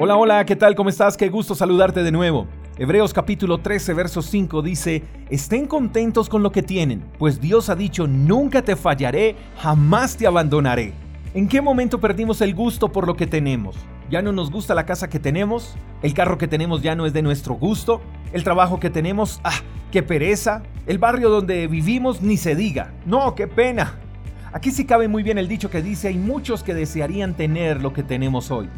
Hola, hola, ¿qué tal? ¿Cómo estás? Qué gusto saludarte de nuevo. Hebreos capítulo 13, verso 5 dice, estén contentos con lo que tienen, pues Dios ha dicho, nunca te fallaré, jamás te abandonaré. ¿En qué momento perdimos el gusto por lo que tenemos? ¿Ya no nos gusta la casa que tenemos? ¿El carro que tenemos ya no es de nuestro gusto? ¿El trabajo que tenemos? ¡Ah, qué pereza! ¿El barrio donde vivimos? Ni se diga. No, qué pena. Aquí sí cabe muy bien el dicho que dice, hay muchos que desearían tener lo que tenemos hoy.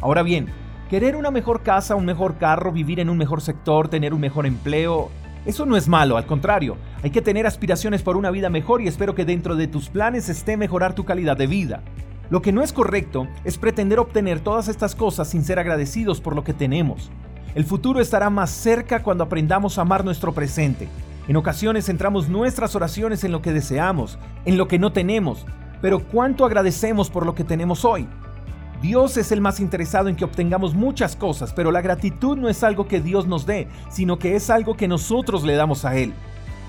Ahora bien, querer una mejor casa, un mejor carro, vivir en un mejor sector, tener un mejor empleo, eso no es malo, al contrario, hay que tener aspiraciones por una vida mejor y espero que dentro de tus planes esté mejorar tu calidad de vida. Lo que no es correcto es pretender obtener todas estas cosas sin ser agradecidos por lo que tenemos. El futuro estará más cerca cuando aprendamos a amar nuestro presente. En ocasiones centramos nuestras oraciones en lo que deseamos, en lo que no tenemos, pero ¿cuánto agradecemos por lo que tenemos hoy? Dios es el más interesado en que obtengamos muchas cosas, pero la gratitud no es algo que Dios nos dé, sino que es algo que nosotros le damos a Él.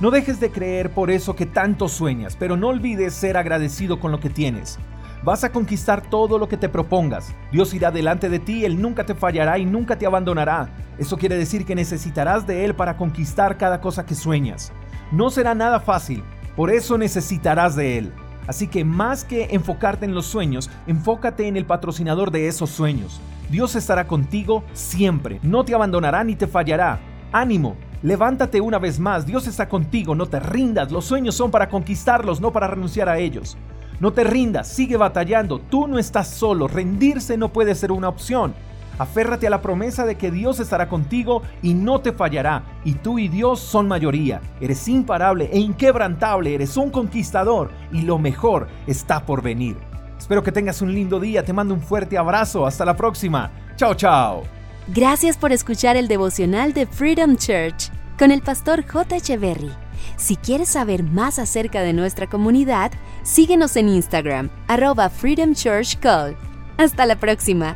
No dejes de creer por eso que tanto sueñas, pero no olvides ser agradecido con lo que tienes. Vas a conquistar todo lo que te propongas. Dios irá delante de ti, Él nunca te fallará y nunca te abandonará. Eso quiere decir que necesitarás de Él para conquistar cada cosa que sueñas. No será nada fácil, por eso necesitarás de Él. Así que más que enfocarte en los sueños, enfócate en el patrocinador de esos sueños. Dios estará contigo siempre, no te abandonará ni te fallará. Ánimo, levántate una vez más, Dios está contigo, no te rindas, los sueños son para conquistarlos, no para renunciar a ellos. No te rindas, sigue batallando, tú no estás solo, rendirse no puede ser una opción. Aférrate a la promesa de que Dios estará contigo y no te fallará. Y tú y Dios son mayoría. Eres imparable e inquebrantable, eres un conquistador y lo mejor está por venir. Espero que tengas un lindo día, te mando un fuerte abrazo, hasta la próxima. Chao, chao. Gracias por escuchar el devocional de Freedom Church con el pastor J. Echeverry. Si quieres saber más acerca de nuestra comunidad, síguenos en Instagram, arroba Freedom Church. Hasta la próxima.